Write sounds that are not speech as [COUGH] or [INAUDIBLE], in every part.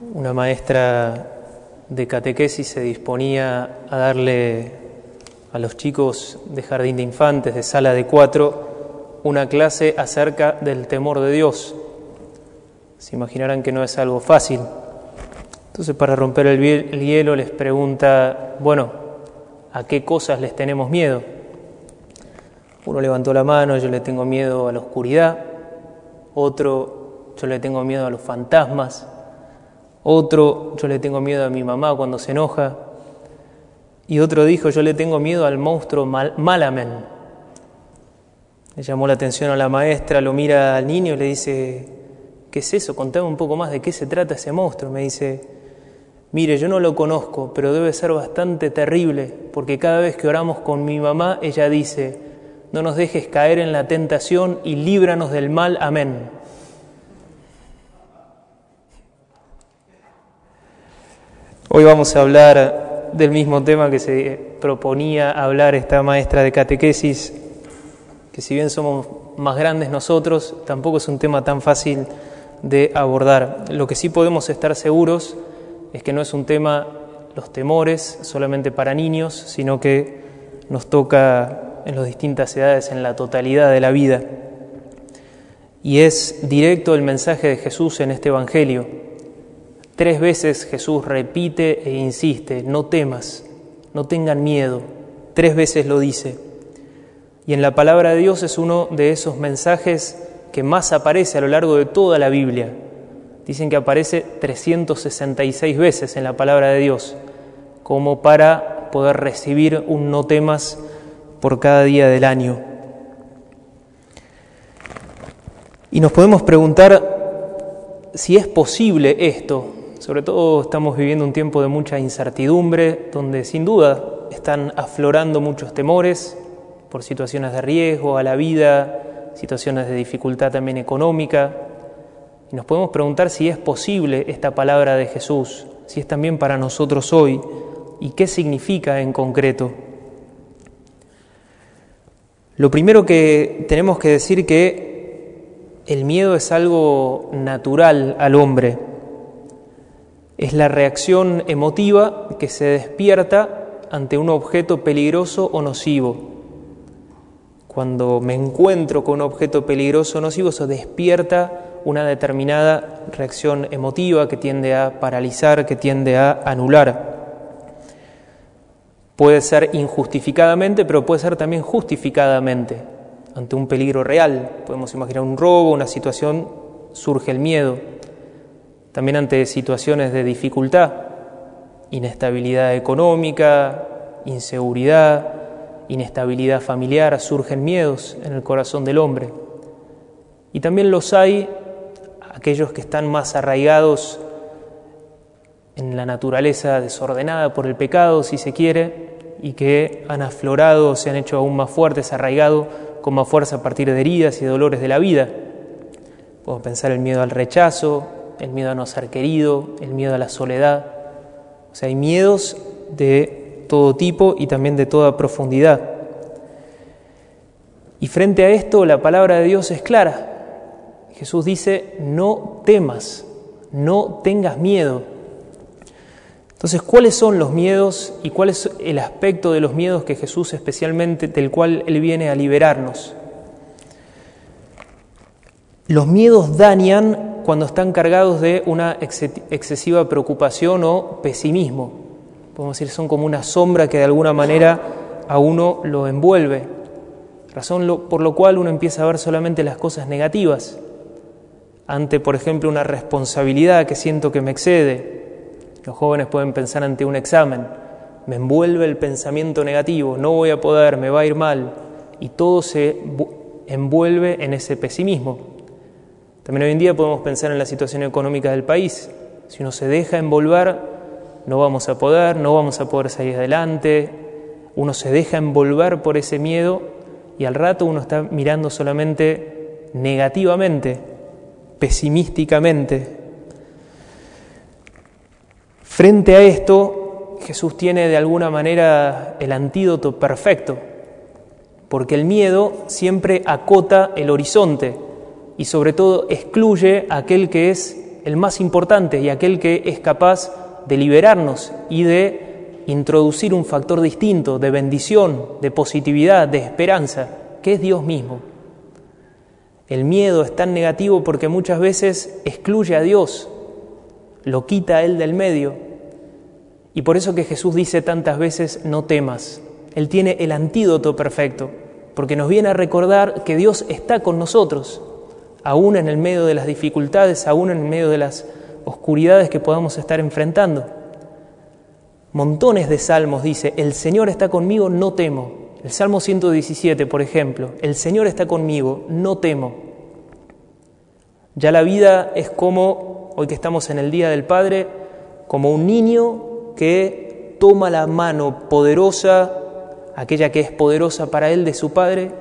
una maestra de catequesis se disponía a darle a los chicos de jardín de infantes, de sala de cuatro, una clase acerca del temor de Dios. Se imaginarán que no es algo fácil. Entonces, para romper el hielo, les pregunta, bueno, ¿a qué cosas les tenemos miedo? Uno levantó la mano, yo le tengo miedo a la oscuridad, otro, yo le tengo miedo a los fantasmas, otro, yo le tengo miedo a mi mamá cuando se enoja, y otro dijo, yo le tengo miedo al monstruo Mal Malamen. Le llamó la atención a la maestra, lo mira al niño y le dice, ¿qué es eso? Contame un poco más de qué se trata ese monstruo. Me dice, mire, yo no lo conozco, pero debe ser bastante terrible, porque cada vez que oramos con mi mamá, ella dice, no nos dejes caer en la tentación y líbranos del mal. Amén. Hoy vamos a hablar del mismo tema que se proponía hablar esta maestra de catequesis, que si bien somos más grandes nosotros, tampoco es un tema tan fácil de abordar. Lo que sí podemos estar seguros es que no es un tema, los temores, solamente para niños, sino que nos toca en las distintas edades, en la totalidad de la vida. Y es directo el mensaje de Jesús en este Evangelio. Tres veces Jesús repite e insiste, no temas, no tengan miedo. Tres veces lo dice. Y en la palabra de Dios es uno de esos mensajes que más aparece a lo largo de toda la Biblia. Dicen que aparece 366 veces en la palabra de Dios, como para poder recibir un no temas por cada día del año. Y nos podemos preguntar si es posible esto. Sobre todo estamos viviendo un tiempo de mucha incertidumbre, donde sin duda están aflorando muchos temores por situaciones de riesgo a la vida, situaciones de dificultad también económica. Y nos podemos preguntar si es posible esta palabra de Jesús, si es también para nosotros hoy y qué significa en concreto. Lo primero que tenemos que decir que el miedo es algo natural al hombre. Es la reacción emotiva que se despierta ante un objeto peligroso o nocivo. Cuando me encuentro con un objeto peligroso o nocivo, eso despierta una determinada reacción emotiva que tiende a paralizar, que tiende a anular. Puede ser injustificadamente, pero puede ser también justificadamente. Ante un peligro real, podemos imaginar un robo, una situación, surge el miedo. También ante situaciones de dificultad, inestabilidad económica, inseguridad, inestabilidad familiar, surgen miedos en el corazón del hombre. Y también los hay aquellos que están más arraigados en la naturaleza desordenada por el pecado, si se quiere, y que han aflorado, se han hecho aún más fuertes, arraigado con más fuerza a partir de heridas y dolores de la vida. Podemos pensar el miedo al rechazo, el miedo a no ser querido, el miedo a la soledad. O sea, hay miedos de todo tipo y también de toda profundidad. Y frente a esto la palabra de Dios es clara. Jesús dice, no temas, no tengas miedo. Entonces, ¿cuáles son los miedos y cuál es el aspecto de los miedos que Jesús especialmente del cual Él viene a liberarnos? Los miedos dañan cuando están cargados de una excesiva preocupación o pesimismo. Podemos decir, son como una sombra que de alguna manera a uno lo envuelve. Razón por lo cual uno empieza a ver solamente las cosas negativas. Ante, por ejemplo, una responsabilidad que siento que me excede, los jóvenes pueden pensar ante un examen, me envuelve el pensamiento negativo, no voy a poder, me va a ir mal, y todo se envuelve en ese pesimismo. También hoy en día podemos pensar en la situación económica del país. Si uno se deja envolver, no vamos a poder, no vamos a poder salir adelante. Uno se deja envolver por ese miedo y al rato uno está mirando solamente negativamente, pesimísticamente, Frente a esto, Jesús tiene de alguna manera el antídoto perfecto, porque el miedo siempre acota el horizonte y sobre todo excluye a aquel que es el más importante y aquel que es capaz de liberarnos y de introducir un factor distinto de bendición, de positividad, de esperanza, que es Dios mismo. El miedo es tan negativo porque muchas veces excluye a Dios, lo quita a Él del medio. Y por eso que Jesús dice tantas veces, no temas. Él tiene el antídoto perfecto, porque nos viene a recordar que Dios está con nosotros, aún en el medio de las dificultades, aún en el medio de las oscuridades que podamos estar enfrentando. Montones de salmos dice, el Señor está conmigo, no temo. El Salmo 117, por ejemplo, el Señor está conmigo, no temo. Ya la vida es como, hoy que estamos en el Día del Padre, como un niño que toma la mano poderosa, aquella que es poderosa para él de su Padre,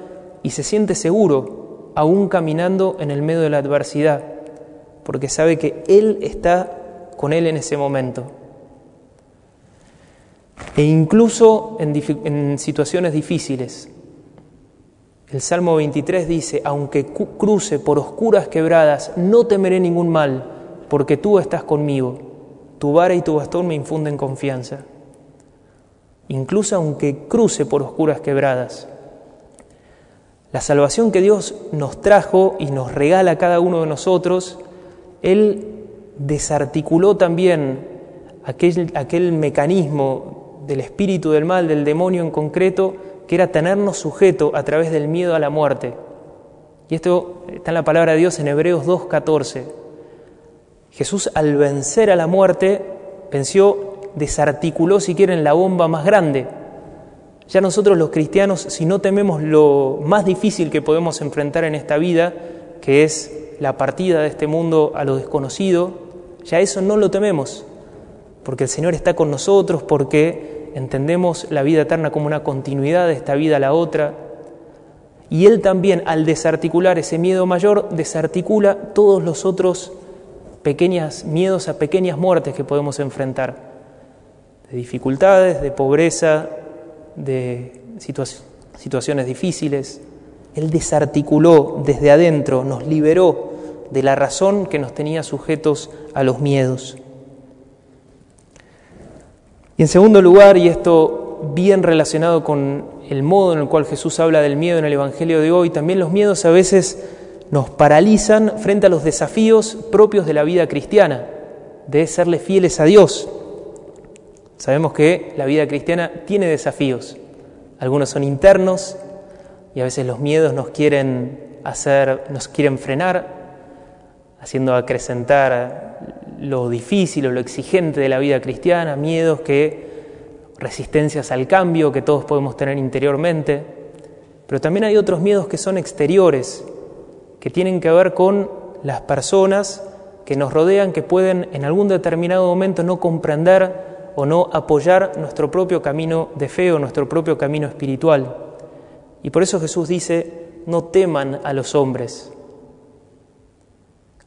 y se siente seguro, aún caminando en el medio de la adversidad, porque sabe que Él está con él en ese momento e incluso en, situaciones difíciles. El Salmo 23 dice, aunque cruce por oscuras quebradas, no temeré ningún mal, porque tú estás conmigo, tu vara y tu bastón me infunden confianza. Incluso aunque cruce por oscuras quebradas. La salvación que Dios nos trajo y nos regala a cada uno de nosotros, Él desarticuló también aquel, mecanismo del espíritu del mal, del demonio en concreto, que era tenernos sujeto a través del miedo a la muerte. Y esto está en la palabra de Dios en Hebreos 2.14. Jesús al vencer a la muerte, venció, desarticuló si quieren la bomba más grande. Ya nosotros los cristianos, si no tememos lo más difícil que podemos enfrentar en esta vida, que es la partida de este mundo a lo desconocido, ya eso no lo tememos, porque el Señor está con nosotros, porque entendemos la vida eterna como una continuidad de esta vida a la otra, y Él también, al desarticular ese miedo mayor, desarticula todos los otros pequeños miedos a pequeñas muertes que podemos enfrentar, de dificultades, de pobreza, de situaciones difíciles. Él desarticuló desde adentro, nos liberó de la razón que nos tenía sujetos a los miedos. Y en segundo lugar, y esto bien relacionado con el modo en el cual Jesús habla del miedo en el Evangelio de hoy, también los miedos a veces nos paralizan frente a los desafíos propios de la vida cristiana, de serle fieles a Dios. Sabemos que la vida cristiana tiene desafíos. Algunos son internos y a veces los miedos nos quieren hacer, nos quieren frenar, haciendo acrecentar lo difícil o lo exigente de la vida cristiana, miedos que resistencias al cambio que todos podemos tener interiormente, pero también hay otros miedos que son exteriores, que tienen que ver con las personas que nos rodean, que pueden en algún determinado momento no comprender o no apoyar nuestro propio camino de fe o nuestro propio camino espiritual. Y por eso Jesús dice, no teman a los hombres,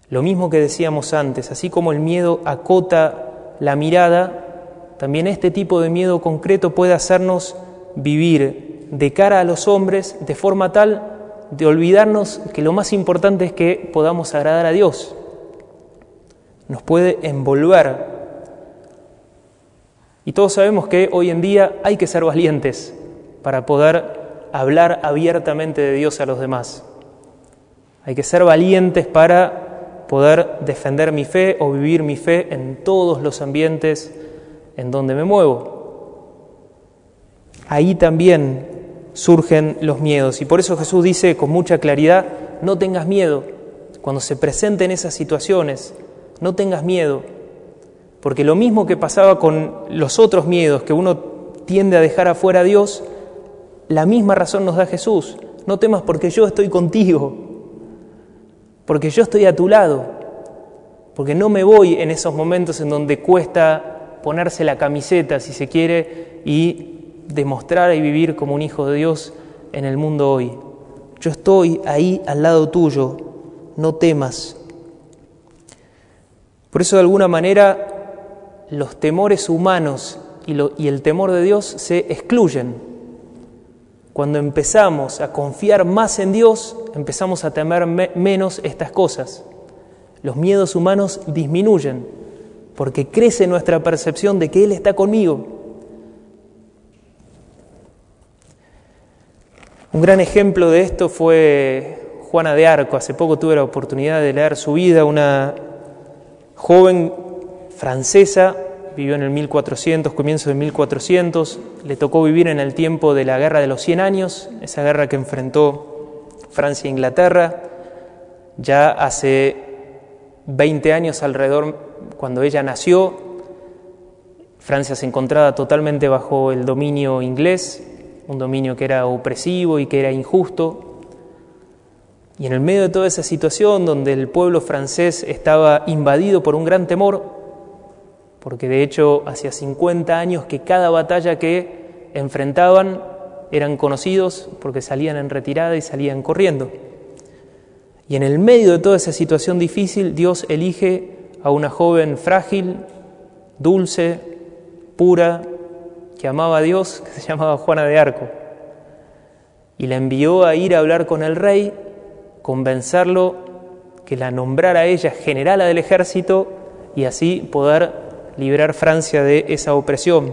lo mismo que decíamos antes, así como el miedo acota la mirada, también este tipo de miedo concreto puede hacernos vivir de cara a los hombres de forma tal de olvidarnos que lo más importante es que podamos agradar a Dios. Nos puede envolver. Y todos sabemos que hoy en día hay que ser valientes para poder hablar abiertamente de Dios a los demás. Hay que ser valientes para poder defender mi fe o vivir mi fe en todos los ambientes en donde me muevo. Ahí también surgen los miedos y por eso Jesús dice con mucha claridad, no tengas miedo cuando se presenten esas situaciones, no tengas miedo, porque lo mismo que pasaba con los otros miedos que uno tiende a dejar afuera a Dios, la misma razón nos da Jesús, no temas porque yo estoy contigo, porque yo estoy a tu lado, porque no me voy en esos momentos en donde cuesta ponerse la camiseta, si se quiere, y demostrar y vivir como un hijo de Dios en el mundo hoy. Yo estoy ahí al lado tuyo, no temas. Por eso de alguna manera los temores humanos y, el temor de Dios se excluyen. Cuando empezamos a confiar más en Dios, empezamos a temer menos estas cosas. los miedos humanos disminuyen, porque crece nuestra percepción de que Él está conmigo. Un gran ejemplo de esto fue Juana de Arco. Hace poco tuve la oportunidad de leer su vida, una joven francesa, vivió en el 1400, comienzo de 1400, le tocó vivir en el tiempo de la Guerra de los 100 años, esa guerra que enfrentó Francia e Inglaterra, ya hace 20 años alrededor, cuando ella nació, Francia se encontraba totalmente bajo el dominio inglés, un dominio que era opresivo y que era injusto, y en el medio de toda esa situación donde el pueblo francés estaba invadido por un gran temor, porque de hecho hacía 50 años que cada batalla que enfrentaban eran conocidos porque salían en retirada y salían corriendo. Y en el medio de toda esa situación difícil, Dios elige a una joven frágil, dulce, pura, que amaba a Dios, [LAUGHS] que se llamaba Juana de Arco, y la envió a ir a hablar con el rey convencerlo que la nombrara ella generala del ejército y así poder liberar Francia de esa opresión.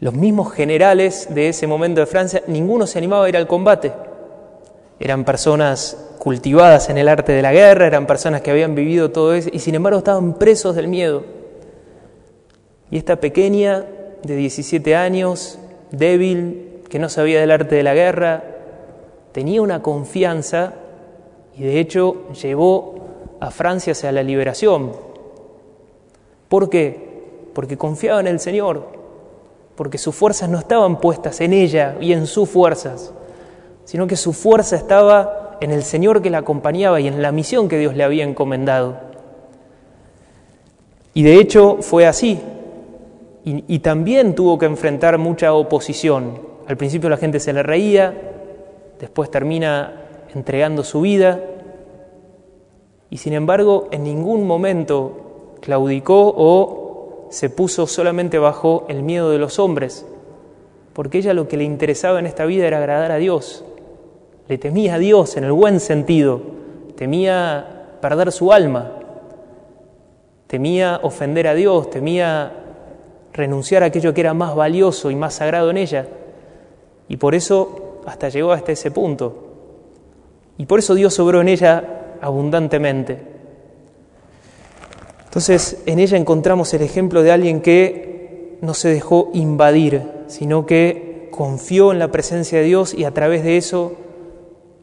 Los mismos generales de ese momento de Francia, ninguno se animaba a ir al combate. Eran personas cultivadas en el arte de la guerra, eran personas que habían vivido todo eso y sin embargo estaban presos del miedo. Y esta pequeña de 17 años, débil, que no sabía del arte de la guerra, tenía una confianza y de hecho llevó a Francia hacia la liberación. ¿Por qué? Porque confiaba en el Señor, porque sus fuerzas no estaban puestas en ella y en sus fuerzas, sino que su fuerza estaba en el Señor que la acompañaba y en la misión que Dios le había encomendado. Y de hecho fue así. Y, y también tuvo que enfrentar mucha oposición. Al principio la gente se le reía, después termina entregando su vida y sin embargo en ningún momento claudicó o se puso solamente bajo el miedo de los hombres, porque ella lo que le interesaba en esta vida era agradar a Dios, le temía a Dios en el buen sentido, temía perder su alma, temía ofender a Dios, temía renunciar a aquello que era más valioso y más sagrado en ella, y por eso hasta llegó hasta ese punto. Y por eso Dios obró en ella abundantemente. Entonces, en ella encontramos el ejemplo de alguien que no se dejó invadir, sino que confió en la presencia de Dios y a través de eso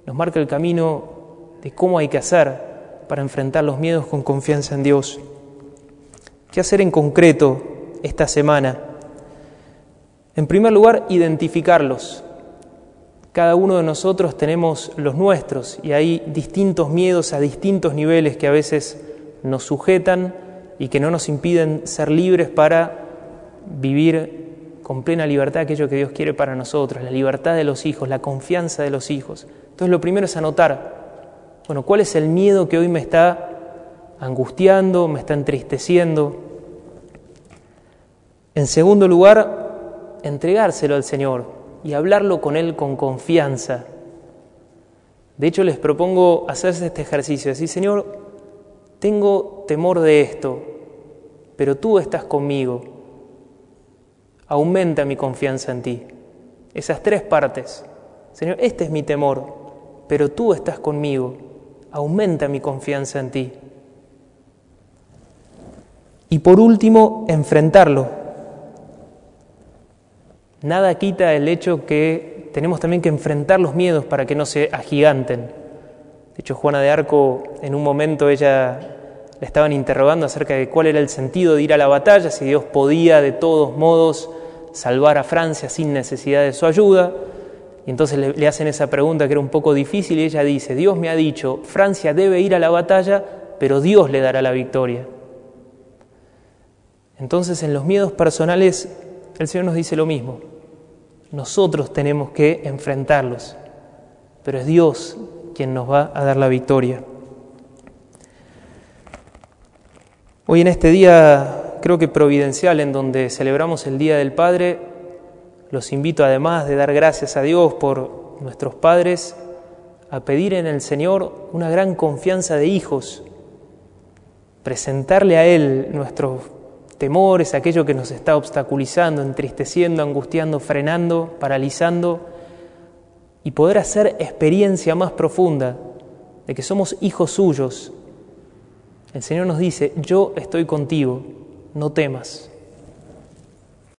nos marca el camino de cómo hay que hacer para enfrentar los miedos con confianza en Dios. ¿Qué hacer en concreto esta semana? En primer lugar, identificarlos. Cada uno de nosotros tenemos los nuestros y hay distintos miedos a distintos niveles que a veces nos sujetan y que no nos impiden ser libres para vivir con plena libertad aquello que Dios quiere para nosotros, la libertad de los hijos, la confianza de los hijos. Entonces lo primero es anotar, bueno, ¿cuál es el miedo que hoy me está angustiando, me está entristeciendo? En segundo lugar, entregárselo al Señor, y hablarlo con Él con confianza. De hecho, les propongo hacerse este ejercicio, decir, Señor, tengo temor de esto, pero tú estás conmigo. Aumenta mi confianza en ti. Esas tres partes. Señor, este es mi temor, pero tú estás conmigo. Aumenta mi confianza en ti. Y por último, enfrentarlo Nada quita el hecho que tenemos también que enfrentar los miedos para que no se agiganten. De hecho, Juana de Arco, en un momento ella le estaban interrogando acerca de cuál era el sentido de ir a la batalla, si Dios podía de todos modos salvar a Francia sin necesidad de su ayuda. Y entonces le, le, hacen esa pregunta que era un poco difícil y ella dice, Dios me ha dicho, Francia debe ir a la batalla, pero Dios le dará la victoria. Entonces en los miedos personales el Señor nos dice lo mismo. Nosotros tenemos que enfrentarlos, pero es Dios quien nos va a dar la victoria. Hoy en este día, creo que providencial, en donde celebramos el Día del Padre, los invito además de dar gracias a Dios por nuestros padres, a pedir en el Señor una gran confianza de hijos, presentarle a Él nuestros temores, aquello que nos está obstaculizando, entristeciendo, angustiando, frenando, paralizando, y poder hacer experiencia más profunda de que somos hijos suyos. El Señor nos dice, yo estoy contigo, no temas.